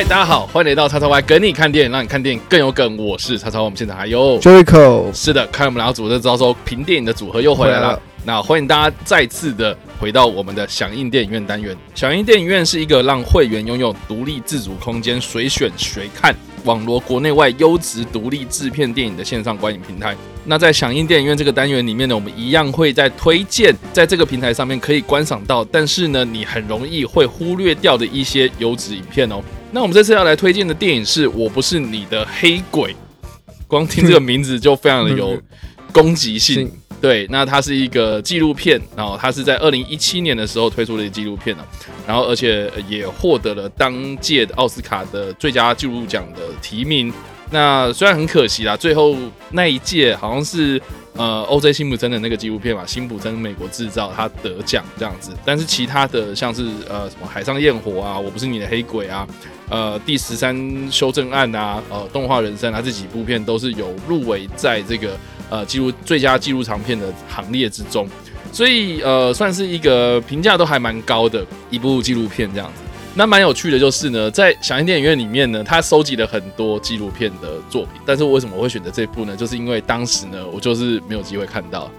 嗨，大家好，欢迎来到叉叉 Y 跟你看电影，让你看电影更有梗。我是叉叉 Y，我们现场还有 Joyco，是的，看我们两个组合就知道说评电影的组合又回来了。了那欢迎大家再次的回到我们的响应电影院单元。响应电影院是一个让会员拥有独立自主空间，随选随看，网罗国内外优质独立制片电影的线上观影平台。那在响应电影院这个单元里面呢，我们一样会在推荐在这个平台上面可以观赏到，但是呢，你很容易会忽略掉的一些优质影片哦。那我们这次要来推荐的电影是《我不是你的黑鬼》，光听这个名字就非常的有攻击性。对，那它是一个纪录片，然后它是在二零一七年的时候推出的纪录片，然后而且也获得了当届奥斯卡的最佳纪录奖的提名。那虽然很可惜啦，最后那一届好像是呃 O.J. 辛普森的那个纪录片嘛，辛普森美国制造，他得奖这样子。但是其他的像是呃什么海上焰火啊，我不是你的黑鬼啊，呃第十三修正案啊，呃动画人生啊这几部片都是有入围在这个呃纪录最佳纪录长片的行列之中，所以呃算是一个评价都还蛮高的一部纪录片这样子。那蛮有趣的就是呢，在响应电影院里面呢，他收集了很多纪录片的作品。但是为什么我会选择这部呢？就是因为当时呢，我就是没有机会看到，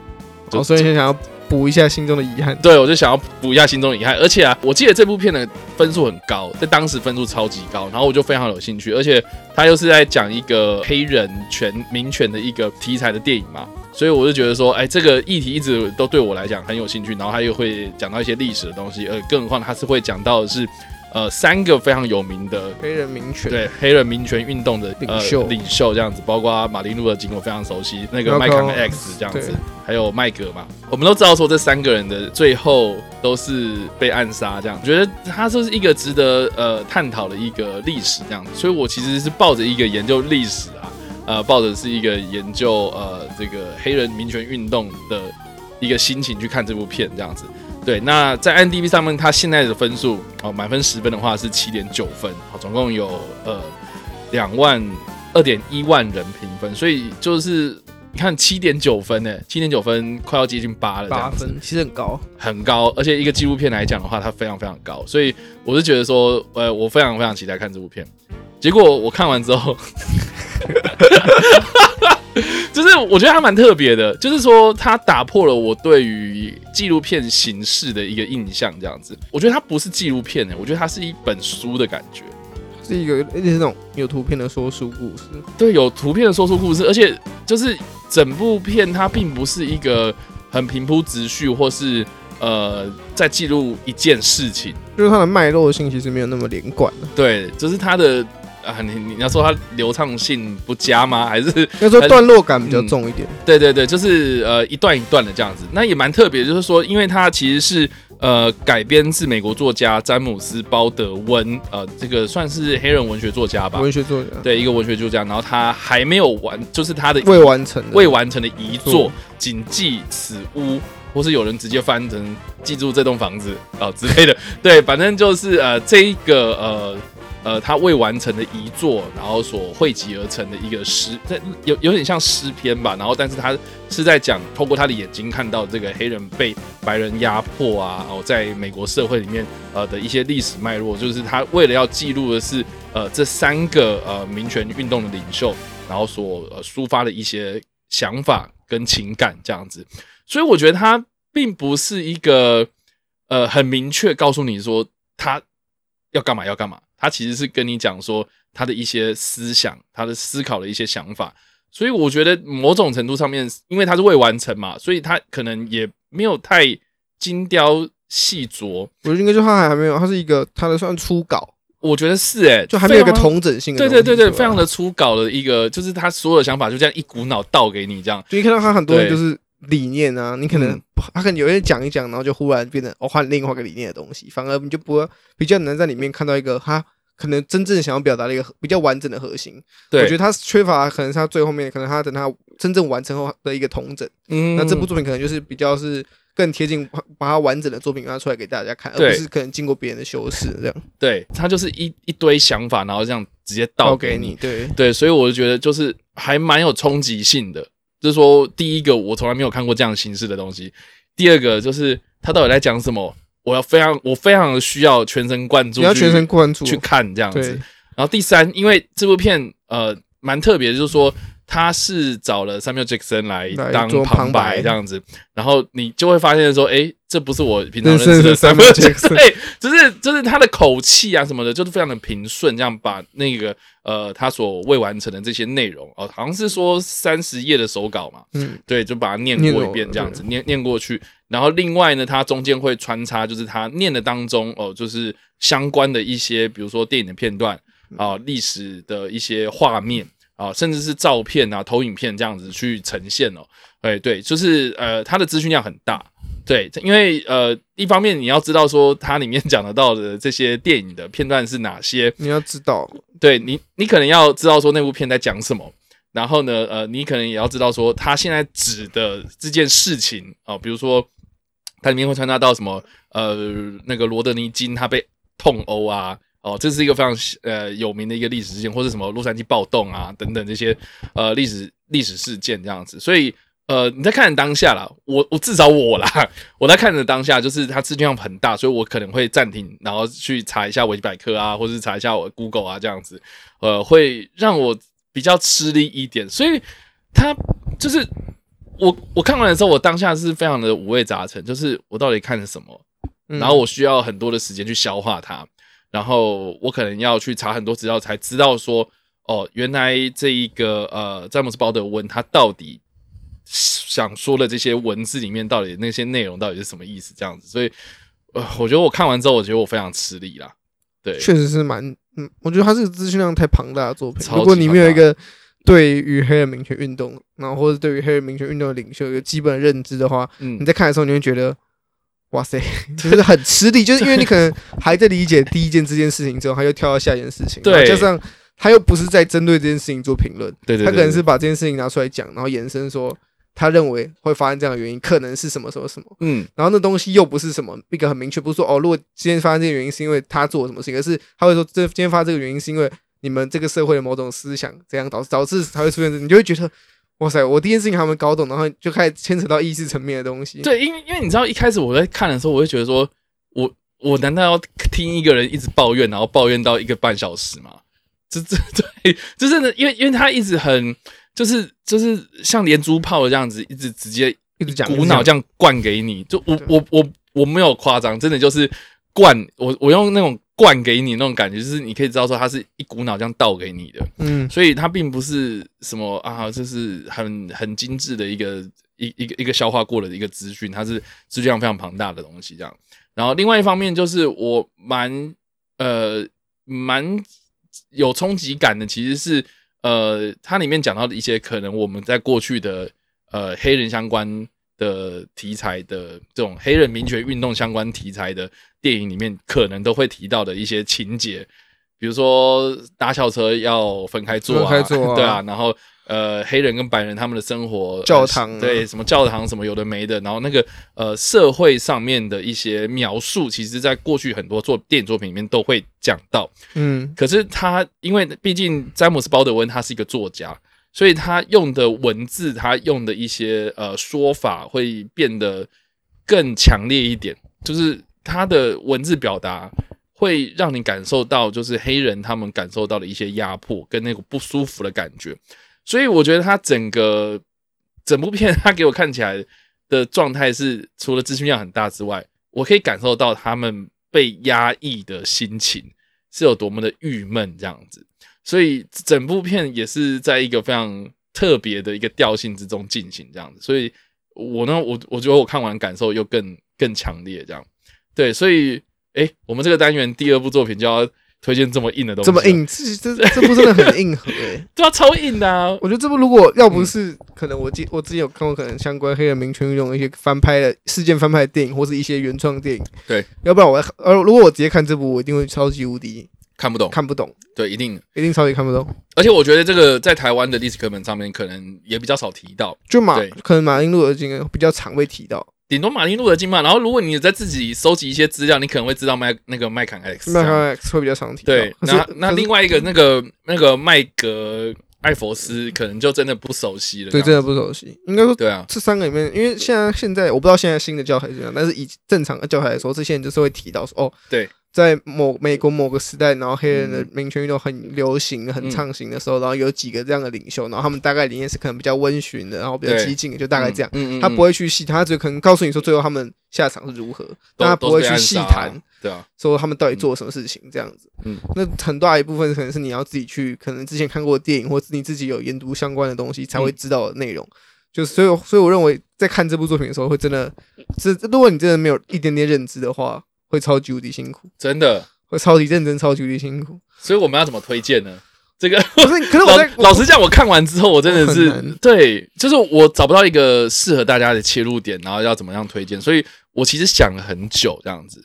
哦，所以想要补一下心中的遗憾。对，我就想要补一下心中的遗憾。而且啊，我记得这部片的分数很高，在当时分数超级高，然后我就非常有兴趣。而且他又是在讲一个黑人权民权的一个题材的电影嘛，所以我就觉得说，哎，这个议题一直都对我来讲很有兴趣。然后他又会讲到一些历史的东西，而更何况他是会讲到的是。呃，三个非常有名的黑人民权，对黑人民权运动的领袖、呃、领袖这样子，包括马丁路德金，我非常熟悉，那个麦康 X 这样子，还有麦格嘛，我们都知道说这三个人的最后都是被暗杀这样，我觉得他就是一个值得呃探讨的一个历史这样子，所以我其实是抱着一个研究历史啊，呃，抱着是一个研究呃这个黑人民权运动的一个心情去看这部片这样子。对，那在 IMDb 上面，它现在的分数哦，满分十分的话是七点九分，哦，总共有呃两万二点一万人评分，所以就是你看七点九分呢，七点九分快要接近八了，八分其实很高，很高，而且一个纪录片来讲的话，它非常非常高，所以我是觉得说，呃，我非常非常期待看这部片，结果我看完之后。就是我觉得它蛮特别的，就是说它打破了我对于纪录片形式的一个印象，这样子。我觉得它不是纪录片诶，我觉得它是一本书的感觉，是一个而且是那种有图片的说书故事。对，有图片的说书故事，而且就是整部片它并不是一个很平铺直叙，或是呃在记录一件事情，就是它的脉络性其实没有那么连贯。对，就是它的。啊，你你要说它流畅性不佳吗？还是 要说段落感比较重一点？嗯、对对对，就是呃一段一段的这样子，那也蛮特别。就是说，因为它其实是呃改编自美国作家詹姆斯·包德温，呃，这个算是黑人文学作家吧？文学作家，对，一个文学作家。然后他还没有完，就是他的未完成的未完成的遗作《谨记此屋》，或是有人直接翻成“记住这栋房子”啊、呃、之类的。对，反正就是呃这一个呃。呃，他未完成的遗作，然后所汇集而成的一个诗，这有有点像诗篇吧。然后，但是他是在讲，透过他的眼睛看到这个黑人被白人压迫啊，然后在美国社会里面呃的一些历史脉络，就是他为了要记录的是呃这三个呃民权运动的领袖，然后所呃抒发的一些想法跟情感这样子。所以我觉得他并不是一个呃很明确告诉你说他要干嘛要干嘛。他其实是跟你讲说他的一些思想，他的思考的一些想法，所以我觉得某种程度上面，因为他是未完成嘛，所以他可能也没有太精雕细琢。我觉得应该就他还没有，他是一个他的算初稿，我觉得是哎、欸，就还没有一个统整性的。对对对对，非常的初稿的一个，就是他所有的想法就这样一股脑倒给你这样。就你看到他很多人就是理念啊，你可能、嗯、他可能有些讲一讲，然后就忽然变成哦换另外一个理念的东西，反而你就不会比较难在里面看到一个他。可能真正想要表达的一个比较完整的核心，对，我觉得他缺乏，可能是他最后面，可能他等他真正完成后的一个统整。嗯，那这部作品可能就是比较是更贴近把它完整的作品拿出来给大家看，而不是可能经过别人的修饰这样。对，他就是一一堆想法，然后这样直接倒给你。对对，所以我就觉得就是还蛮有冲击性的。就是说，第一个我从来没有看过这样形式的东西，第二个就是他到底在讲什么。我要非常，我非常的需要全神贯注，你要全神贯注去看这样子。然后第三，因为这部片呃蛮特别，就是说。他是找了 Samuel Jackson 来当旁白。这样子，然后你就会发现说，哎，这不是我平常认识的 Samuel Jackson，对，就是就是他的口气啊什么的，就是非常的平顺，这样把那个呃他所未完成的这些内容哦，好像是说三十页的手稿嘛，嗯，对，就把它念过一遍这样子，念念过去，然后另外呢，他中间会穿插，就是他念的当中哦，就是相关的一些，比如说电影的片段啊，历史的一些画面。啊，甚至是照片啊、投影片这样子去呈现哦。哎，对，就是呃，它的资讯量很大。对，因为呃，一方面你要知道说它里面 讲得到的这些电影的片段是哪些，你要知道，对你，你可能要知道说那部片在讲什么。然后呢，呃，你可能也要知道说他现在指的这件事情啊，比如说它里面会穿插到什么呃，那个罗德尼金他被痛殴啊。哦，这是一个非常呃有名的一个历史事件，或者什么洛杉矶暴动啊等等这些呃历史历史事件这样子。所以呃你在看的当下啦，我我至少我啦，我在看的当下就是它资讯量很大，所以我可能会暂停，然后去查一下维基百科啊，或者是查一下我 Google 啊这样子，呃会让我比较吃力一点。所以它就是我我看完的时候，我当下是非常的五味杂陈，就是我到底看了什么，然后我需要很多的时间去消化它。然后我可能要去查很多资料，才知道说，哦，原来这一个呃，詹姆斯·鲍德温他到底想说的这些文字里面，到底那些内容到底是什么意思？这样子，所以，呃，我觉得我看完之后，我觉得我非常吃力啦。对，确实是蛮，嗯，我觉得他这个资讯量太庞大的作品。如果你没有一个对于黑人民权运动，然后或者对于黑人民权运动的领袖有基本的认知的话，嗯，你在看的时候，你会觉得。哇塞，就是很吃力，就是因为你可能还在理解第一件这件事情之后，他又跳到下一件事情，对，加上他又不是在针对这件事情做评论，对，他可能是把这件事情拿出来讲，然后延伸说他认为会发生这样的原因可能是什么什么什么，嗯，然后那东西又不是什么一个很明确，不是说哦，如果今天发生这个原因是因为他做了什么事情，而是他会说这今天发生这个原因是因为你们这个社会的某种思想这样导致导致才会出现，你就会觉得。哇塞！我第一件事情还没搞懂，然后就开始牵扯到意识层面的东西。对，因为因为你知道，一开始我在看的时候，我就觉得说，我我难道要听一个人一直抱怨，然后抱怨到一个半小时吗？这这 对，就是呢，因为因为他一直很就是就是像连珠炮这样子，一直直接一直讲，无脑这样灌给你。就我我我我没有夸张，真的就是灌我我用那种。灌给你那种感觉，就是你可以知道说，它是一股脑这样倒给你的，嗯，所以它并不是什么啊，就是很很精致的一个一一个一个消化过的一个资讯，它是资讯量非常庞大的东西这样。然后另外一方面就是我蛮呃蛮有冲击感的，其实是呃它里面讲到的一些可能我们在过去的呃黑人相关的题材的这种黑人民权运动相关题材的。电影里面可能都会提到的一些情节，比如说搭校车要分开坐啊，分开坐啊。对啊，然后呃，黑人跟白人他们的生活，教堂、啊、对什么教堂什么有的没的，然后那个呃社会上面的一些描述，其实在过去很多作电影作品里面都会讲到，嗯，可是他因为毕竟詹姆斯鲍德温他是一个作家，所以他用的文字，他用的一些呃说法会变得更强烈一点，就是。他的文字表达会让你感受到，就是黑人他们感受到的一些压迫跟那个不舒服的感觉，所以我觉得他整个整部片，他给我看起来的状态是，除了资讯量很大之外，我可以感受到他们被压抑的心情是有多么的郁闷这样子，所以整部片也是在一个非常特别的一个调性之中进行这样子，所以我呢，我我觉得我看完感受又更更强烈这样。对，所以，哎、欸，我们这个单元第二部作品就要推荐这么硬的东西，这么硬，这这这部真的很硬核、欸，哎，对啊，超硬的啊！我觉得这部如果要不是、嗯、可能我记我之前有看过可能相关黑人民权运动一些翻拍的事件翻拍的电影，或是一些原创电影，对，要不然我呃，如果我直接看这部，我一定会超级无敌看不懂，看不懂，对，一定一定超级看不懂。而且我觉得这个在台湾的历史课本上面可能也比较少提到，就马可能马丁路德金比较常被提到。顶多马丁路德金嘛，然后如果你在自己收集一些资料，你可能会知道麦那个麦坎 X，麦坎 X 会比较常提。对，那那另外一个那个那个麦格艾佛斯可能就真的不熟悉了。对，真的不熟悉。应该说，对啊，这三个里面，因为现在现在我不知道现在新的教材怎样，但是以正常的教材来说，这些人就是会提到说，哦，对，在某美国某个时代，然后黑人的民权运动很流行、很畅行的时候，然后有几个这样的领袖，然后他们大概理念是可能比较温驯的，然后比较激进的，就大概这样。他不会去细谈，他只可能告诉你说最后他们下场是如何，但他不会去细谈，对啊，说他们到底做了什么事情这样子。嗯，那很大一部分可能是你要自己去，可能之前看过电影，或者你自己有研读相关的东西才会知道的内容。就所以，所以我认为在看这部作品的时候，会真的，是如果你真的没有一点点认知的话，会超级无敌辛苦，真的。会超级认真，超级辛苦，所以我们要怎么推荐呢？这个可是，可是我在老，老实讲，我看完之后，我真的是对，就是我找不到一个适合大家的切入点，然后要怎么样推荐，所以我其实想了很久，这样子。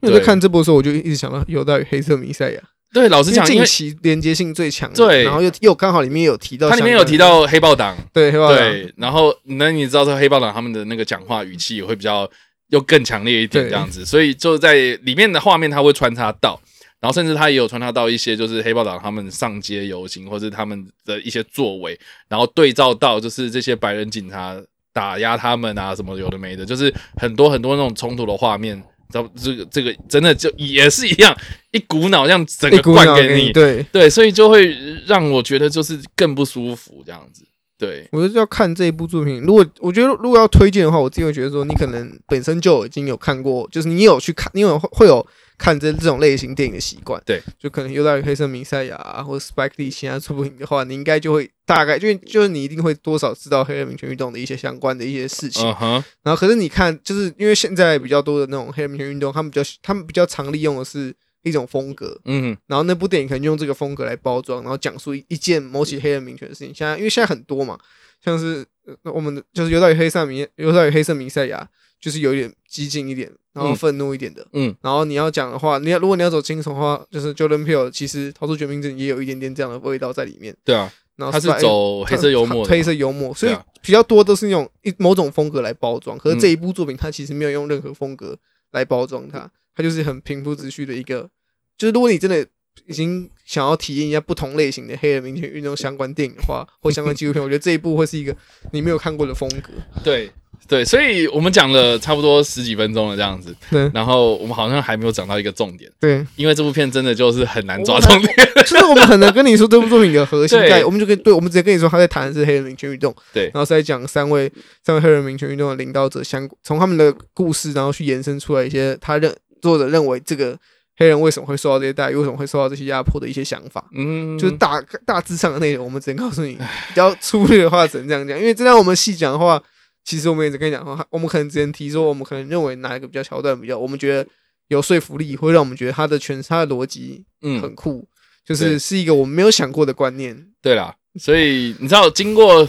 我在看这部的时候，我就一直想到犹大与黑色弥赛亚。对，老实讲，近期连接性最强，对，然后又又刚好里面有提到，它里面有提到黑豹党，对，黑豹党，对，然后那你知道这黑豹党他们的那个讲话语气也会比较。又更强烈一点这样子，所以就在里面的画面，他会穿插到，然后甚至他也有穿插到一些就是黑豹党他们上街游行，或是他们的一些作为，然后对照到就是这些白人警察打压他们啊什么有的没的，就是很多很多那种冲突的画面，这这个这个真的就也是一样，一股脑这样整个灌给你，对。对，所以就会让我觉得就是更不舒服这样子。对，我觉得要看这一部作品。如果我觉得如果要推荐的话，我自己会觉得说，你可能本身就已经有看过，就是你有去看，你有会有看这这种类型电影的习惯。对，就可能又大于黑色弥赛亚啊，或者 Spike Lee 其他作品的话，你应该就会大概，就就是你一定会多少知道黑人民权运动的一些相关的一些事情。Uh huh. 然后，可是你看，就是因为现在比较多的那种黑人民权运动，他们比较他们比较常利用的是。一种风格，嗯，然后那部电影可能用这个风格来包装，然后讲述一件某起黑人民权的事情。现在因为现在很多嘛，像是我们的就是犹大与黑色弥犹大与黑色弥赛亚，就是有一点激进一点，然后愤怒一点的，嗯，然后你要讲的话，你要如果你要走惊悚的话，就是 Jordan Peele 其实逃出绝命镇也有一点点这样的味道在里面，对啊，然后他是走黑色幽默，黑色幽默，所以比较多都是用一某种风格来包装。可是这一部作品，它其实没有用任何风格来包装它，它就是很平铺直叙的一个。就是如果你真的已经想要体验一下不同类型的黑人民权运动相关电影的话，或相关纪录片，我觉得这一部会是一个你没有看过的风格。对对，所以我们讲了差不多十几分钟了这样子，对。然后我们好像还没有讲到一个重点，对，因为这部片真的就是很难抓重点。就是我们很难跟你说这部作品的核心 在，对我们就可以对我们直接跟你说他在谈的是黑人民权运动，对。然后是在讲三位三位黑人民权运动的领导者相从他们的故事，然后去延伸出来一些他认作者认为这个。黑人为什么会受到这些待遇？为什么会受到这些压迫的一些想法？嗯，就是大大致上的内容，我们只能告诉你。比较粗略的话，只能这样讲。因为真的我们细讲的话，其实我们也只跟你讲的话，我们可能只能提说，我们可能认为哪一个比较桥段比较，我们觉得有说服力，会让我们觉得他的诠释、他的逻辑，嗯，很酷。就是是一个我们没有想过的观念。对啦，所以你知道，经过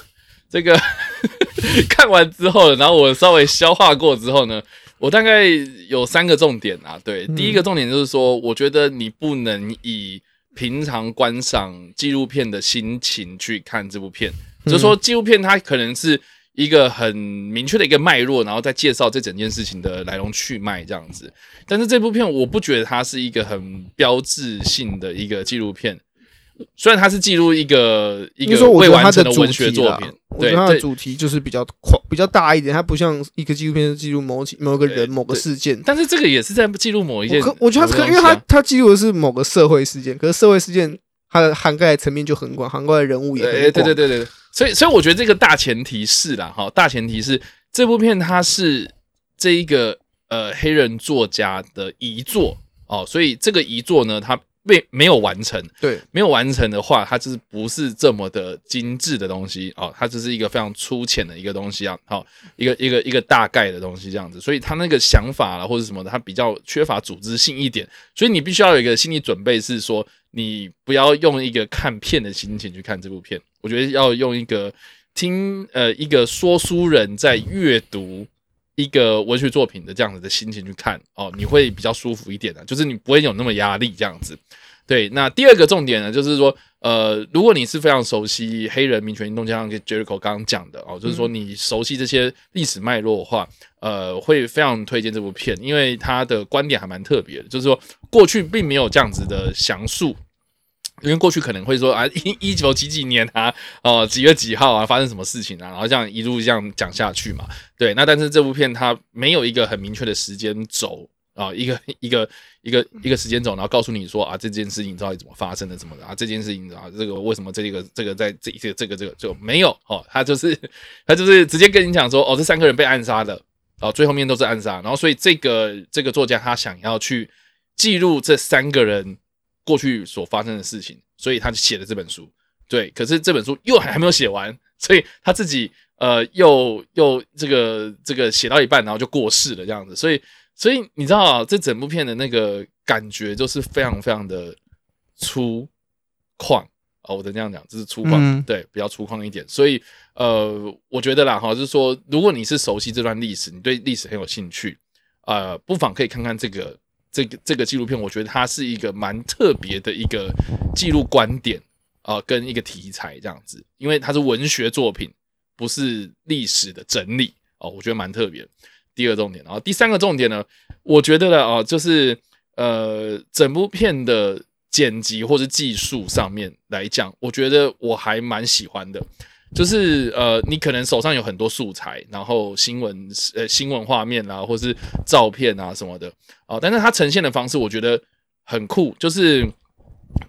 这个 看完之后，然后我稍微消化过之后呢？我大概有三个重点啊，对，第一个重点就是说，我觉得你不能以平常观赏纪录片的心情去看这部片，就是说纪录片它可能是一个很明确的一个脉络，然后再介绍这整件事情的来龙去脉这样子，但是这部片我不觉得它是一个很标志性的一个纪录片。虽然它是记录一个一个未完成的文学作品，我觉得它的主题就是比较宽、比较大一点，它不像一个纪录片是记录某某个人、某个事件。但是这个也是在记录某一件。我我觉得它可能，因为它它记录的是某个社会事件，可是社会事件它的涵盖层面就很广，涵盖的人物也很广。对对对对，所以所以我觉得这个大前提是啦，哈，大前提是这部片它是这一个呃黑人作家的遗作哦，所以这个遗作呢，它。没没有完成，对，没有完成的话，它就是不是这么的精致的东西哦，它只是一个非常粗浅的一个东西啊，好、哦，一个一个一个大概的东西这样子，所以他那个想法啦或者什么的，它比较缺乏组织性一点，所以你必须要有一个心理准备，是说你不要用一个看片的心情去看这部片，我觉得要用一个听呃一个说书人在阅读。一个文学作品的这样子的心情去看哦，你会比较舒服一点的，就是你不会有那么压力这样子。对，那第二个重点呢，就是说，呃，如果你是非常熟悉黑人民权运动，就像 Jericho 刚刚讲的哦，就是说你熟悉这些历史脉络的话，呃，会非常推荐这部片，因为他的观点还蛮特别的，就是说过去并没有这样子的详述。因为过去可能会说啊，一一九几几年啊，哦、几月几号啊，发生什么事情啊，然后这样一路这样讲下去嘛。对，那但是这部片它没有一个很明确的时间轴啊，一个一个一个一个时间轴，然后告诉你说啊，这件事情到底怎么发生的，怎么的啊？这件事情啊，这个为什么这个这个在这这个这个这个就没有哦？他就是他就是直接跟你讲说，哦，这三个人被暗杀的，哦，最后面都是暗杀。然后所以这个这个作家他想要去记录这三个人过去所发生的事情，所以他就写了这本书。对，可是这本书又还还没有写完，所以他自己呃又又这个这个写到一半，然后就过世了这样子，所以。所以你知道啊，这整部片的那个感觉就是非常非常的粗犷啊，我能这样讲，就是粗犷，嗯、对，比较粗犷一点。所以呃，我觉得啦哈，就是说，如果你是熟悉这段历史，你对历史很有兴趣，呃，不妨可以看看这个这个这个纪录片。我觉得它是一个蛮特别的一个记录观点啊、跟一个题材这样子，因为它是文学作品，不是历史的整理哦、我觉得蛮特别。第二重点，然后第三个重点呢，我觉得呢，哦，就是呃，整部片的剪辑或是技术上面来讲，我觉得我还蛮喜欢的。就是呃，你可能手上有很多素材，然后新闻呃新闻画面啊，或是照片啊什么的哦，但是它呈现的方式我觉得很酷，就是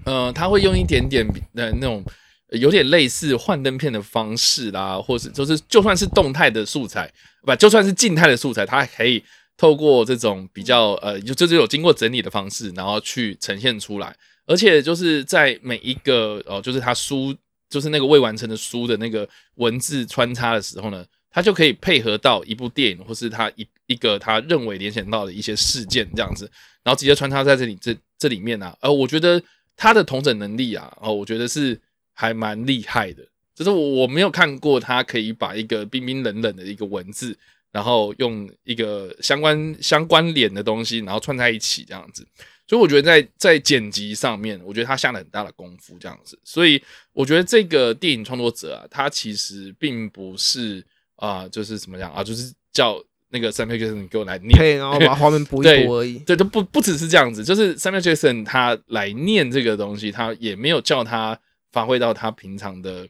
呃，它会用一点点的那种有点类似幻灯片的方式啦，或是就是就算是动态的素材。不，就算是静态的素材，它还可以透过这种比较呃，就就是有经过整理的方式，然后去呈现出来。而且就是在每一个哦，就是他书，就是那个未完成的书的那个文字穿插的时候呢，他就可以配合到一部电影，或是他一一个他认为联想到的一些事件这样子，然后直接穿插在这里这这里面啊。呃，我觉得他的统整能力啊，哦，我觉得是还蛮厉害的。就是我我没有看过他可以把一个冰冰冷冷的一个文字，然后用一个相关相关联的东西，然后串在一起这样子。所以我觉得在在剪辑上面，我觉得他下了很大的功夫这样子。所以我觉得这个电影创作者啊，他其实并不是啊、呃，就是怎么样啊，就是叫那个 Samuel Jackson 给我来念，然后把画面补一补 而已。对，都不不只是这样子，就是 Samuel Jackson 他来念这个东西，他也没有叫他发挥到他平常的。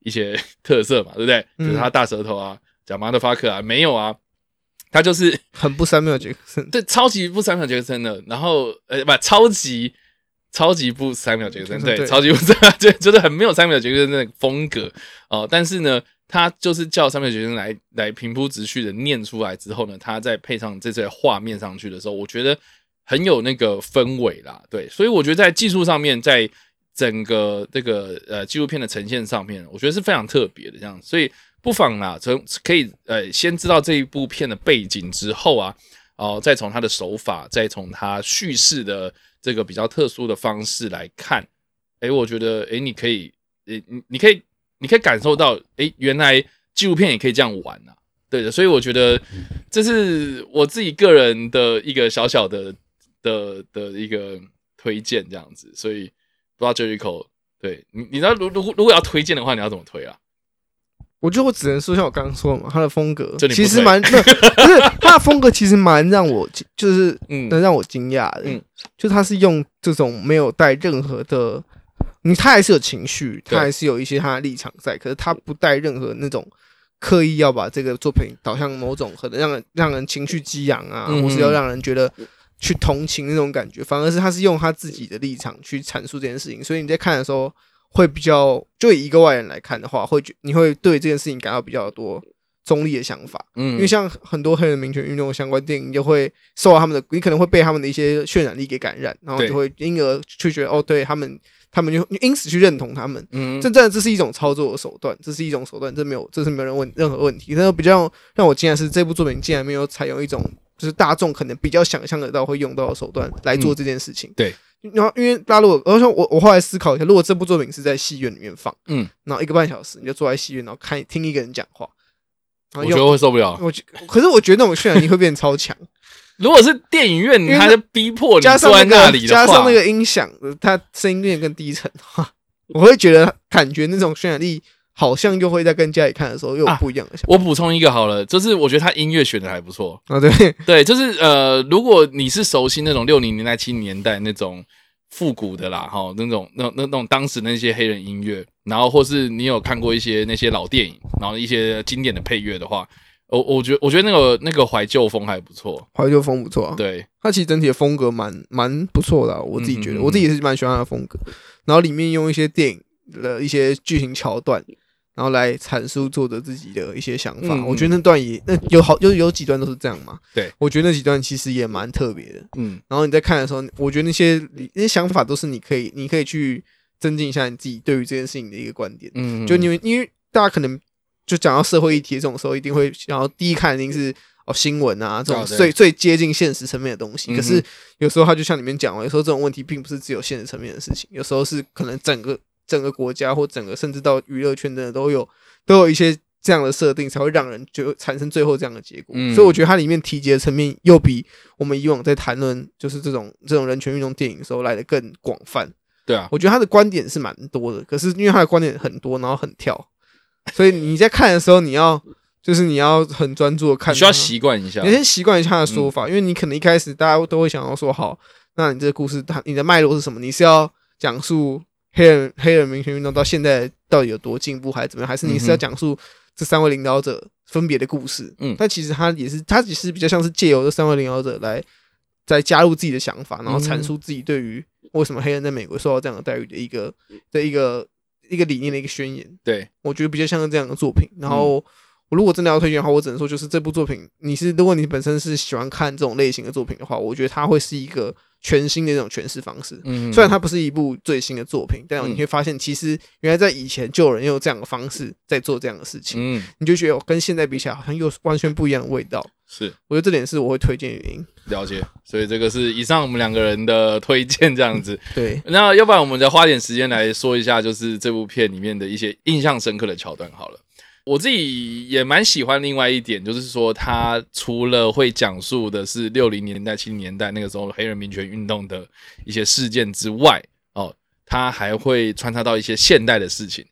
一些 特色嘛，对不对？嗯、就是他大舌头啊，讲 motherfucker 啊，没有啊，他就是很不三秒杰克森，对，超级不三秒杰克森的。然后呃，不，超级超级不三秒杰克森，对，对超级不三秒，就就是很没有三秒杰克森那个风格哦、呃。但是呢，他就是叫三秒杰克森来来平铺直叙的念出来之后呢，他再配上这些画面上去的时候，我觉得很有那个氛围啦。对，所以我觉得在技术上面，在整个这个呃纪录片的呈现上面，我觉得是非常特别的这样，所以不妨啊，从可以呃先知道这一部片的背景之后啊，哦、再从它的手法，再从它叙事的这个比较特殊的方式来看，哎，我觉得哎，你可以，你你可以，你可以感受到，哎，原来纪录片也可以这样玩啊，对的，所以我觉得这是我自己个人的一个小小的的的一个推荐这样子，所以。不知道 Jericho，对你，你知道如如如果要推荐的话，你要怎么推啊？我觉得我只能说像我刚刚说的嘛，他的风格其实蛮，不是他的风格其实蛮让我就是能让我惊讶的，嗯，就他是用这种没有带任何的，你他还是有情绪，他还是有一些他的立场在，可是他不带任何那种刻意要把这个作品导向某种可能让人让人情绪激昂啊，或是要让人觉得。去同情那种感觉，反而是他是用他自己的立场去阐述这件事情，所以你在看的时候会比较，就以一个外人来看的话，会觉你会对这件事情感到比较多中立的想法，嗯，因为像很多黑人民权运动相关电影，就会受到他们的，你可能会被他们的一些渲染力给感染，然后就会因而去觉得哦，对他们，他们就因此去认同他们，嗯，这真的这是一种操作的手段，这是一种手段，这没有，这是没有人问任何问题，但是比较让我惊讶是这部作品竟然没有采用一种。就是大众可能比较想象得到会用到的手段来做这件事情。嗯、对，然后因为大家如果，而且我我后来思考一下，如果这部作品是在戏院里面放，嗯，然后一个半小时你就坐在戏院，然后看听一个人讲话，我觉得会受不了。我觉，可是我觉得那种渲染力会变超强。如果是电影院，你还是逼迫你 加上那个加上那个音响，它声音变更低沉的话，我会觉得感觉那种渲染力。好像又会在跟家里看的时候又有不一样的想法。啊，我补充一个好了，就是我觉得他音乐选的还不错啊。对对，就是呃，如果你是熟悉那种六零年代、七零年代那种复古的啦，哈，那种那那那种当时那些黑人音乐，然后或是你有看过一些那些老电影，然后一些经典的配乐的话，我我觉得我觉得那个那个怀旧风还不错，怀旧风不错啊。对，它其实整体的风格蛮蛮不错的，我自己觉得，我自己也是蛮喜欢它的风格。然后里面用一些电影的一些剧情桥段，然后来阐述作者自己的一些想法。嗯、我觉得那段也那有好有有几段都是这样嘛。对，我觉得那几段其实也蛮特别的。嗯，然后你在看的时候，我觉得那些那些想法都是你可以你可以去增进一下你自己对于这件事情的一个观点。嗯，就因为因为大家可能就讲到社会议题这种时候，一定会想要第一看一定是哦新闻啊这种最最接近现实层面的东西。可是有时候他就像里面讲了，有时候这种问题并不是只有现实层面的事情，有时候是可能整个。整个国家或整个甚至到娱乐圈的都有都有一些这样的设定，才会让人就产生最后这样的结果。嗯、所以我觉得它里面提及的层面又比我们以往在谈论就是这种这种人权运动电影的时候来的更广泛。对啊，我觉得他的观点是蛮多的，可是因为他的观点很多，然后很跳，所以你在看的时候，你要就是你要很专注的看，需要习惯一下，你先习惯一下他的说法，嗯、因为你可能一开始大家都会想要说好，那你这个故事它你的脉络是什么？你是要讲述。黑人黑人民权运动到现在到底有多进步，还是怎么样？还是你是要讲述这三位领导者分别的故事？嗯，但其实他也是，他只是比较像是借由这三位领导者来再加入自己的想法，然后阐述自己对于为什么黑人在美国受到这样的待遇的一个的一个一个理念的一个宣言。对，我觉得比较像是这样的作品。然后我如果真的要推荐的话，我只能说就是这部作品，你是如果你本身是喜欢看这种类型的作品的话，我觉得它会是一个。全新的一种诠释方式，嗯，虽然它不是一部最新的作品，但你会发现，其实原来在以前就有人用这样的方式在做这样的事情，嗯，你就觉得跟现在比起来，好像又完全不一样的味道。是，我觉得这点是我会推荐的原因。了解，所以这个是以上我们两个人的推荐，这样子。对，那要不然我们再花点时间来说一下，就是这部片里面的一些印象深刻的桥段好了。我自己也蛮喜欢另外一点，就是说他除了会讲述的是六零年代、七零年代那个时候黑人民权运动的一些事件之外，哦，他还会穿插到一些现代的事情，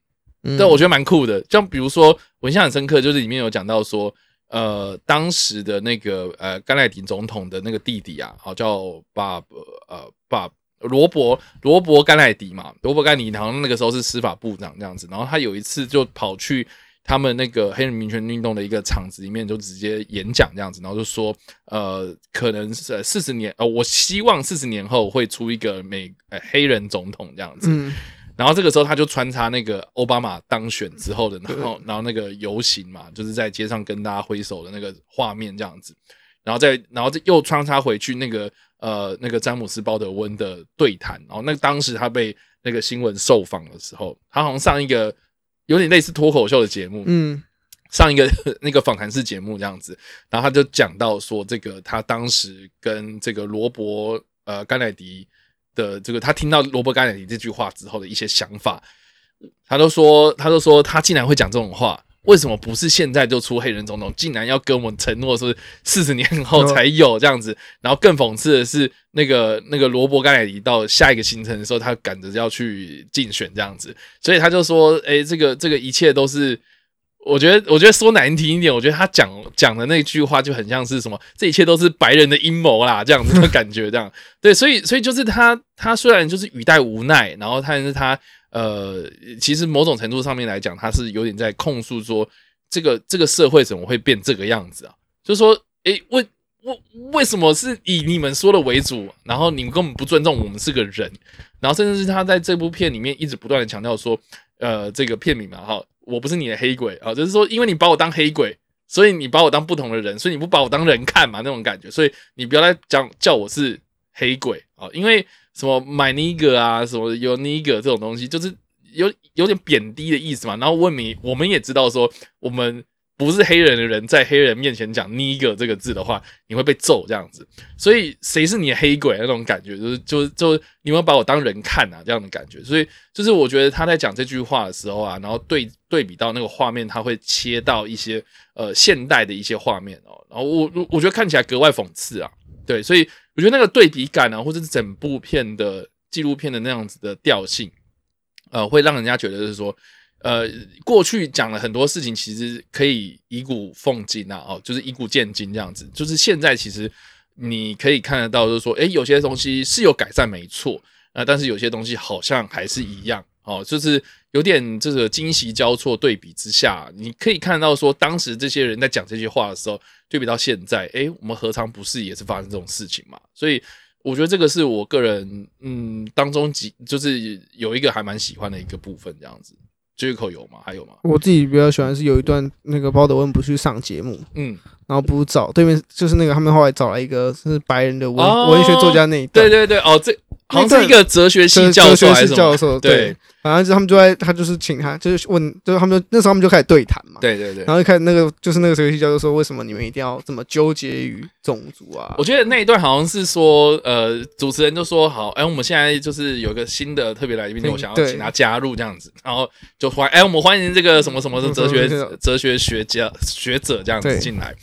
但我觉得蛮酷的。像比如说，我印象很深刻，就是里面有讲到说，呃，当时的那个呃甘乃迪总统的那个弟弟啊，好叫巴呃巴罗伯罗伯甘乃迪嘛，罗伯甘乃迪好像那个时候是司法部长这样子，然后他有一次就跑去。他们那个黑人民权运动的一个场子里面，就直接演讲这样子，然后就说，呃，可能是四十年，呃，我希望四十年后会出一个美呃黑人总统这样子。嗯。然后这个时候他就穿插那个奥巴马当选之后的，然后然后那个游行嘛，就是在街上跟大家挥手的那个画面这样子，然后再然后再又穿插回去那个呃那个詹姆斯鲍德温的对谈，然后那当时他被那个新闻受访的时候，他好像上一个。有点类似脱口秀的节目，嗯，上一个 那个访谈式节目这样子，然后他就讲到说，这个他当时跟这个罗伯呃甘乃迪的这个，他听到罗伯甘乃迪这句话之后的一些想法，他都说，他都说他竟然会讲这种话。为什么不是现在就出黑人总统？竟然要跟我们承诺说四十年后才有这样子？然后更讽刺的是，那个那个罗伯甘乃迪到下一个行程的时候，他赶着要去竞选这样子，所以他就说：“哎，这个这个一切都是……我觉得，我觉得说难听一点，我觉得他讲讲的那句话就很像是什么？这一切都是白人的阴谋啦，这样子的感觉，这样对。所以，所以就是他，他虽然就是语带无奈，然后但是他。”呃，其实某种程度上面来讲，他是有点在控诉说，这个这个社会怎么会变这个样子啊？就是说，诶，为为为什么是以你们说的为主，然后你们根本不尊重我们是个人，然后甚至是他在这部片里面一直不断的强调说，呃，这个片名嘛，哈，我不是你的黑鬼啊，就是说，因为你把我当黑鬼，所以你把我当不同的人，所以你不把我当人看嘛，那种感觉，所以你不要来讲叫我是黑鬼啊，因为。什么 my nigger 啊，什么有 nigger 这种东西，就是有有点贬低的意思嘛。然后问你，我们也知道说，我们不是黑人的人，在黑人面前讲 nigger 这个字的话，你会被揍这样子。所以谁是你黑鬼那种感觉，就是就就你们把我当人看啊这样的感觉。所以就是我觉得他在讲这句话的时候啊，然后对对比到那个画面，他会切到一些呃现代的一些画面哦，然后我我觉得看起来格外讽刺啊。对，所以我觉得那个对比感啊，或者是整部片的纪录片的那样子的调性，呃，会让人家觉得就是说，呃，过去讲了很多事情，其实可以以古讽今啊，哦，就是以古鉴今这样子。就是现在其实你可以看得到，就是说，诶，有些东西是有改善没错，啊，但是有些东西好像还是一样哦，就是有点这个惊喜交错对比之下，你可以看到说，当时这些人在讲这些话的时候，对比到现在，诶，我们何尝不是也是发生这种事情嘛？所以我觉得这个是我个人嗯当中几就是有一个还蛮喜欢的一个部分，这样子。这一口有吗？还有吗？我自己比较喜欢是有一段那个鲍德温不去上节目，嗯，然后不找对面就是那个他们后来找来一个是白人的文、哦、文学作家那一段，对对对，哦，这好像是一个哲学系教授还是教授？对。反正就他们就在，他就是请他，就是问，就是他们就那时候他们就开始对谈嘛。对对对。然后就开始那个就是那个哲学教授说，为什么你们一定要这么纠结于种族啊？我觉得那一段好像是说，呃，主持人就说好，哎，我们现在就是有一个新的特别来宾，我想要请他加入这样子，然后就欢，哎，我们欢迎这个什么什么的哲学哲学学家学者这样子进来。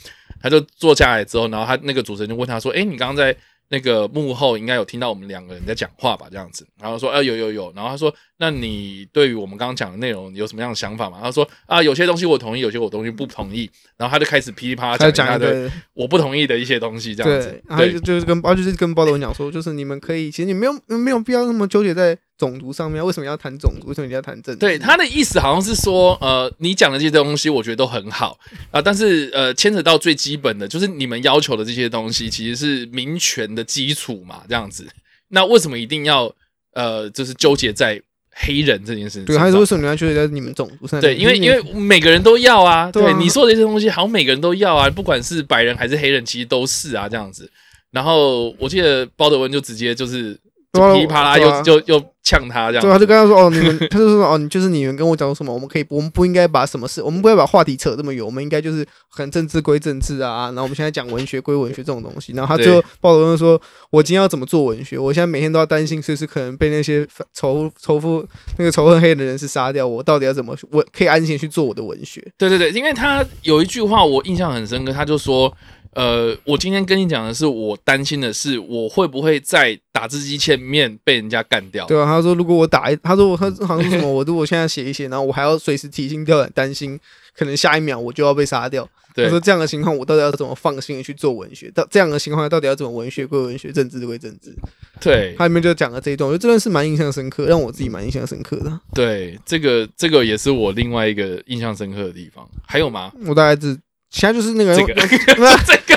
他就坐下来之后，然后他那个主持人就问他说，哎，你刚刚在。那个幕后应该有听到我们两个人在讲话吧，这样子，然后说，呃，有有有，然后他说，那你对于我们刚刚讲的内容有什么样的想法吗？他说，啊，有些东西我同意，有些我东西不同意，然后他就开始噼里啪啦讲一大堆我不同意的一些东西，这样子，对，然后就就是跟，啊，就是跟包德文讲说，就是你们可以，其实你没有没有必要那么纠结在。种族上面为什么要谈种族？为什么你要谈政治？对，他的意思好像是说，呃，你讲的这些东西，我觉得都很好啊，但是呃，牵扯到最基本的就是你们要求的这些东西，其实是民权的基础嘛，这样子。那为什么一定要呃，就是纠结在黑人这件事情？对，还是为什么你要纠结在你们种族上？对，因为因为每个人都要啊。对，你说的这些东西，好像每个人都要啊，不管是白人还是黑人，其实都是啊，这样子。然后我记得鲍德温就直接就是。噼里啪啦又，又又又呛他这样，对，他就跟他说：“哦，你们，他就说哦，你就是你们跟我讲什么，我们可以，我们不应该把什么事，我们不要把话题扯这么远，我们应该就是很政治归政治啊。然后我们现在讲文学归文学这种东西。然后他就鲍德温说：我今天要怎么做文学？我现在每天都要担心随时可能被那些仇仇富那个仇恨黑的人士杀掉。我到底要怎么我可以安心去做我的文学？对对对，因为他有一句话我印象很深刻，他就说。”呃，我今天跟你讲的是，我担心的是，我会不会在打字机前面被人家干掉？对啊，他说如果我打一，他说我他好像是什么，我如果现在写一写，然后我还要随时提心吊胆，担心可能下一秒我就要被杀掉。对他说这样的情况，我到底要怎么放心的去做文学？到这样的情况下，到底要怎么文学归文学，政治归政治？对，他里面就讲了这一段，我觉得这段是蛮印象深刻，让我自己蛮印象深刻的。对，这个这个也是我另外一个印象深刻的地方。还有吗？我大概是。其他就是那个，这个，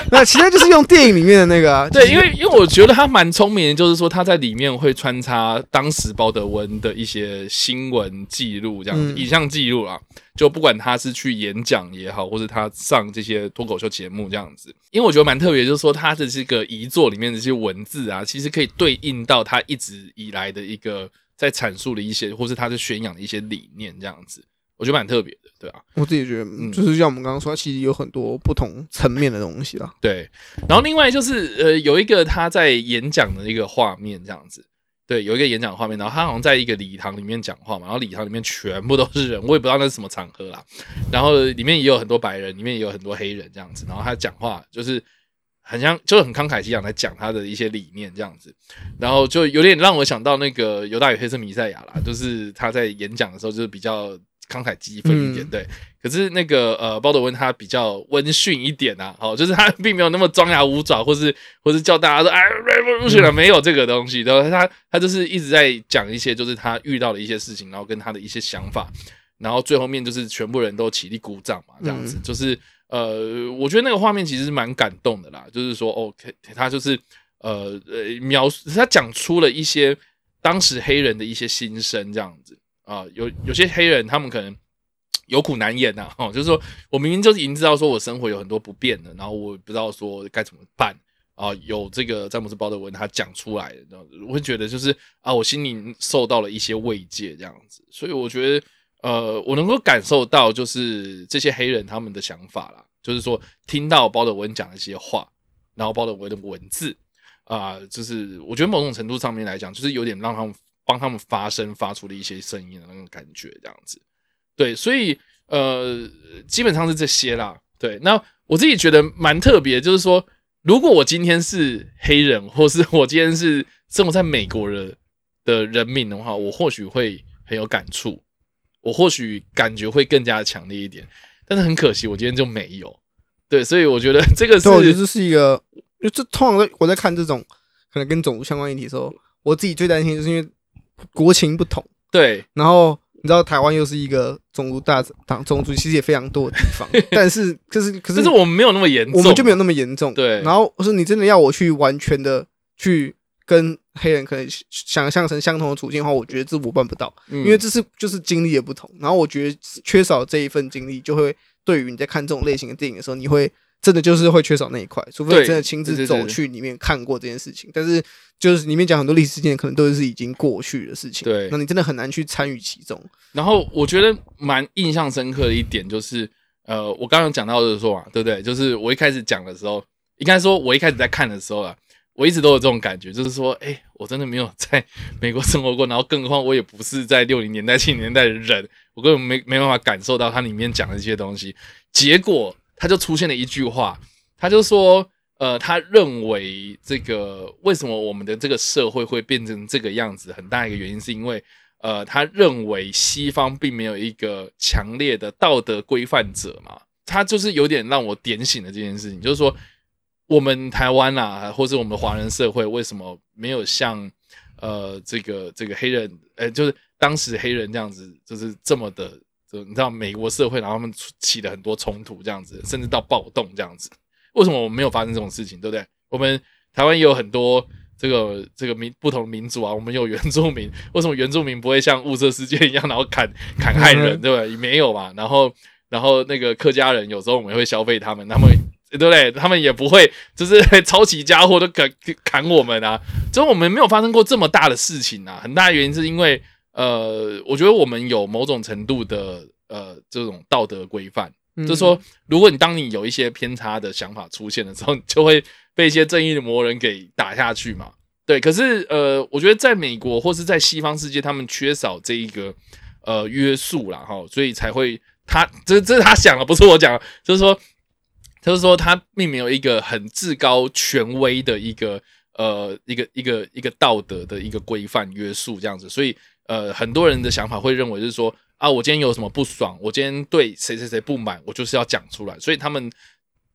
那其他就是用电影里面的那个啊。对，因为因为我觉得他蛮聪明的，就是说他在里面会穿插当时鲍德温的一些新闻记录，这样子影像记录啊。就不管他是去演讲也好，或者他上这些脱口秀节目这样子，因为我觉得蛮特别，就是说他的这个遗作里面的这些文字啊，其实可以对应到他一直以来的一个在阐述的一些，或是他在宣扬的一些理念这样子。我觉得蛮特别的，对啊，我自己觉得，就是像我们刚刚说，其实有很多不同层面的东西啦。对，然后另外就是，呃，有一个他在演讲的一个画面，这样子，对，有一个演讲画面，然后他好像在一个礼堂里面讲话嘛，然后礼堂里面全部都是人，我也不知道那是什么场合啦。然后里面也有很多白人，里面也有很多黑人这样子，然后他讲话就是很像，就是很慷慨激昂来讲他的一些理念这样子，然后就有点让我想到那个犹大与黑色弥赛亚啦，就是他在演讲的时候就是比较。慷慨激愤一点，嗯、对。可是那个呃，鲍德温他比较温驯一点啊，哦，就是他并没有那么张牙舞爪，或是或是叫大家说哎，不行了，没有这个东西。然后他他就是一直在讲一些，就是他遇到的一些事情，然后跟他的一些想法，然后最后面就是全部人都起立鼓掌嘛，这样子。嗯、就是呃，我觉得那个画面其实是蛮感动的啦。就是说，OK，他就是呃呃描述他讲出了一些当时黑人的一些心声，这样子。啊，有有些黑人，他们可能有苦难言呐，哦，就是说我明明就是已经知道说我生活有很多不便的，然后我不知道说该怎么办啊。有这个詹姆斯鲍德温他讲出来的，我会觉得就是啊，我心里受到了一些慰藉这样子。所以我觉得，呃，我能够感受到就是这些黑人他们的想法啦，就是说听到鲍德温讲一些话，然后鲍德温的文字啊，就是我觉得某种程度上面来讲，就是有点让他们。帮他们发声，发出了一些声音的那种感觉，这样子，对，所以呃，基本上是这些啦。对，那我自己觉得蛮特别，就是说，如果我今天是黑人，或是我今天是生活在美国的的人民的话，我或许会很有感触，我或许感觉会更加强烈一点。但是很可惜，我今天就没有。对，所以我觉得这个是，我觉得是一个，就这通常我在看这种可能跟种族相关议题的时候，我自己最担心就是因为。国情不同，对，然后你知道台湾又是一个种族大党，种族其实也非常多的地方，但是可是可是，可是我们没有那么严重，我们就没有那么严重。对，然后我说你真的要我去完全的去跟黑人可能想象成相同的处境的话，我觉得这我办不到，嗯、因为这是就是经历的不同。然后我觉得缺少这一份经历，就会对于你在看这种类型的电影的时候，你会。真的就是会缺少那一块，除非你真的亲自走去里面看过这件事情。但是就是里面讲很多历史事件，可能都是已经过去的事情。对，那你真的很难去参与其中。然后我觉得蛮印象深刻的一点就是，呃，我刚刚讲到的说嘛，对不对？就是我一开始讲的时候，应该说我一开始在看的时候啊，我一直都有这种感觉，就是说，哎，我真的没有在美国生活过，然后更何况我也不是在六零年代、七零年代的人，我根本没没办法感受到它里面讲的一些东西。结果。他就出现了一句话，他就说，呃，他认为这个为什么我们的这个社会会变成这个样子，很大一个原因是因为，呃，他认为西方并没有一个强烈的道德规范者嘛，他就是有点让我点醒了这件事情，就是说，我们台湾啊，或者我们华人社会为什么没有像，呃，这个这个黑人，呃，就是当时黑人这样子，就是这么的。你知道美国社会，然后他们起了很多冲突，这样子，甚至到暴动这样子。为什么我们没有发生这种事情，对不对？我们台湾也有很多这个这个民不同民族啊，我们有原住民，为什么原住民不会像雾社事件一样，然后砍砍害人，对不对？没有嘛。然后然后那个客家人，有时候我们也会消费他们，他们对不对？他们也不会就是 抄起家伙都砍砍我们啊。所以我们没有发生过这么大的事情啊。很大的原因是因为。呃，我觉得我们有某种程度的呃这种道德规范，嗯、就是说，如果你当你有一些偏差的想法出现的时候，你就会被一些正义的魔人给打下去嘛。对，可是呃，我觉得在美国或是在西方世界，他们缺少这一个呃约束啦。哈，所以才会他这这是他想的，不是我讲，就是说，就是说他并没有一个很至高权威的一个呃一个一个一个道德的一个规范约束这样子，所以。呃，很多人的想法会认为就是说啊，我今天有什么不爽，我今天对谁谁谁不满，我就是要讲出来，所以他们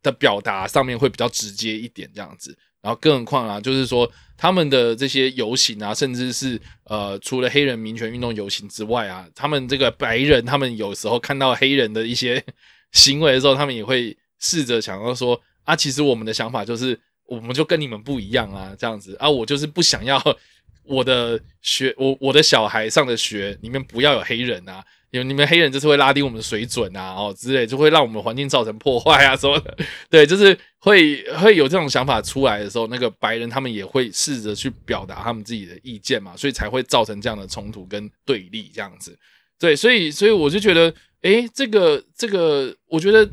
的表达上面会比较直接一点这样子。然后更何况啊，就是说他们的这些游行啊，甚至是呃，除了黑人民权运动游行之外啊，他们这个白人，他们有时候看到黑人的一些 行为的时候，他们也会试着想要说啊，其实我们的想法就是，我们就跟你们不一样啊，这样子啊，我就是不想要。我的学，我我的小孩上的学里面不要有黑人啊，因为你们黑人就是会拉低我们的水准啊，哦之类，就会让我们环境造成破坏啊什么的。对，就是会会有这种想法出来的时候，那个白人他们也会试着去表达他们自己的意见嘛，所以才会造成这样的冲突跟对立这样子。对，所以所以我就觉得，诶，这个这个，我觉得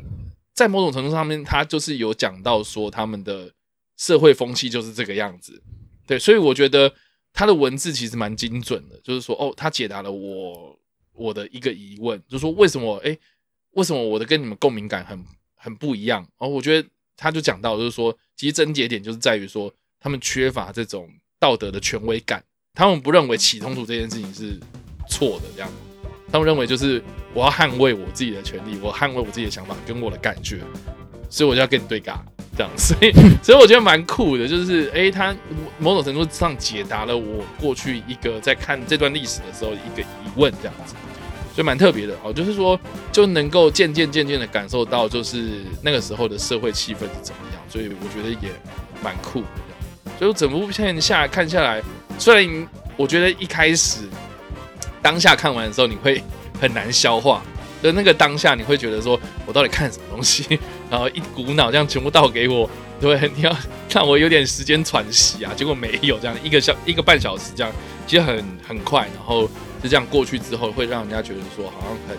在某种程度上面，他就是有讲到说他们的社会风气就是这个样子。对，所以我觉得。他的文字其实蛮精准的，就是说，哦，他解答了我我的一个疑问，就是说为什么，诶，为什么我的跟你们共鸣感很很不一样？哦，我觉得他就讲到，就是说，其实症结点就是在于说，他们缺乏这种道德的权威感，他们不认为起冲突这件事情是错的，这样，他们认为就是我要捍卫我自己的权利，我捍卫我自己的想法跟我的感觉，所以我就要跟你对尬。这样，所以所以我觉得蛮酷的，就是诶，他某种程度上解答了我过去一个在看这段历史的时候一个疑问，这样子，所以蛮特别的哦。就是说，就能够渐渐渐渐的感受到，就是那个时候的社会气氛是怎么样，所以我觉得也蛮酷的。所以整部片下看下来，虽然我觉得一开始当下看完的时候你会很难消化。的那个当下，你会觉得说，我到底看什么东西？然后一股脑这样全部倒给我，对，你要让我有点时间喘息啊。结果没有这样一个小一个半小时这样，其实很很快，然后就这样过去之后，会让人家觉得说好像很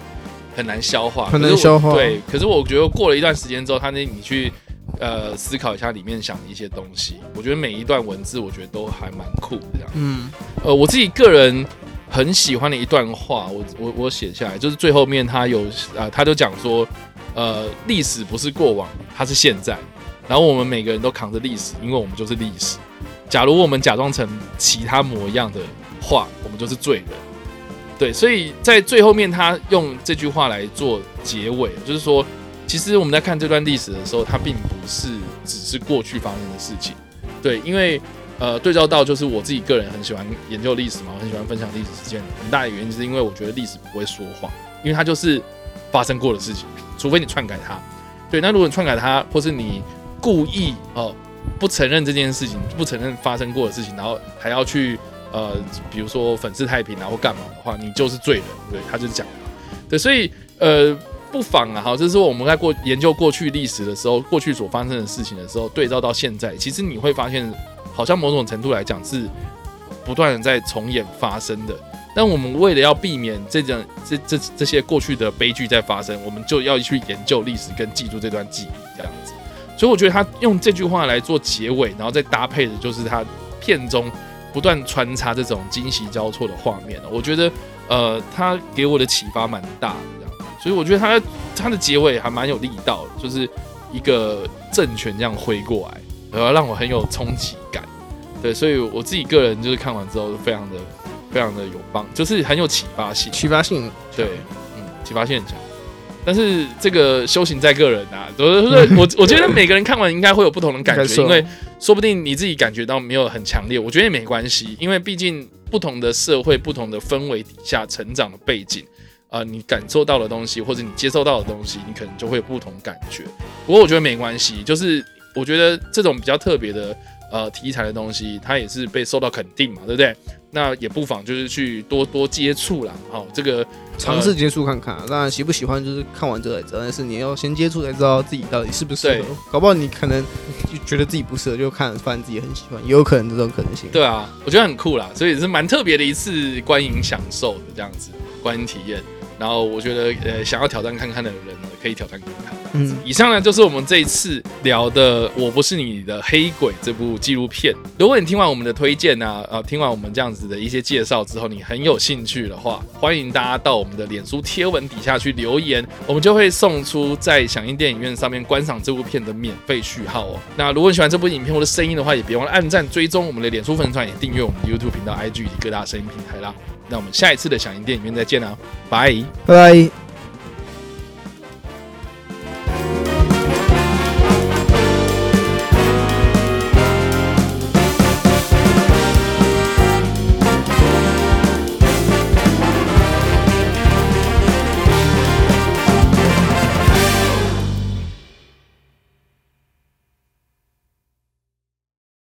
很难消化，很难消化。对，可是我觉得过了一段时间之后，他那你去呃思考一下里面想的一些东西，我觉得每一段文字，我觉得都还蛮酷的这样。嗯，呃，我自己个人。很喜欢的一段话，我我我写下来，就是最后面他有啊，他就讲说，呃，历史不是过往，它是现在，然后我们每个人都扛着历史，因为我们就是历史。假如我们假装成其他模样的话，我们就是罪人。对，所以在最后面他用这句话来做结尾，就是说，其实我们在看这段历史的时候，它并不是只是过去发生的事情，对，因为。呃，对照到就是我自己个人很喜欢研究历史嘛，我很喜欢分享历史事件，很大的原因就是因为我觉得历史不会说谎，因为它就是发生过的事情，除非你篡改它。对，那如果你篡改它，或是你故意哦、呃、不承认这件事情，不承认发生过的事情，然后还要去呃，比如说粉饰太平啊或干嘛的话，你就是罪人。对，他就是讲。对，所以呃。不妨啊，好，就是说我们在过研究过去历史的时候，过去所发生的事情的时候，对照到现在，其实你会发现，好像某种程度来讲是不断的在重演发生的。但我们为了要避免这种这这这些过去的悲剧在发生，我们就要去研究历史跟记住这段记忆，这样子。所以我觉得他用这句话来做结尾，然后再搭配的就是他片中不断穿插这种惊喜交错的画面。我觉得，呃，他给我的启发蛮大的。这样所以我觉得他他的结尾还蛮有力道的，就是一个政权这样挥过来，然后让我很有冲击感。对，所以我自己个人就是看完之后，非常的非常的有帮，就是很有启发性。启发性，对，嗯，启发性很强。但是这个修行在个人啊，对不对？我我觉得每个人看完应该会有不同的感觉，因为说不定你自己感觉到没有很强烈，我觉得也没关系，因为毕竟不同的社会、不同的氛围底下成长的背景。呃，你感受到的东西，或者你接受到的东西，你可能就会有不同感觉。不过我觉得没关系，就是我觉得这种比较特别的呃题材的东西，它也是被受到肯定嘛，对不对？那也不妨就是去多多接触啦。好、哦，这个尝试接触看看。当然喜不喜欢就是看完之后才知道，但是你要先接触才知道自己到底适不适合。搞不好你可能就觉得自己不适合，就看发现自己很喜欢，也有可能这种可能性。对啊，我觉得很酷啦，所以是蛮特别的一次观影享受的这样子观影体验。然后我觉得，呃，想要挑战看看的人呢，可以挑战看看。嗯，以上呢就是我们这一次聊的《我不是你的黑鬼》这部纪录片。如果你听完我们的推荐啊，呃，听完我们这样子的一些介绍之后，你很有兴趣的话，欢迎大家到我们的脸书贴文底下去留言，我们就会送出在响应电影院上面观赏这部片的免费序号哦。那如果你喜欢这部影片或者声音的话，也别忘了按赞、追踪我们的脸书粉丝团，也订阅我们的 YouTube 频道、IG 以及各大声音平台啦。那我们下一次的响应电影院再见啦，拜拜。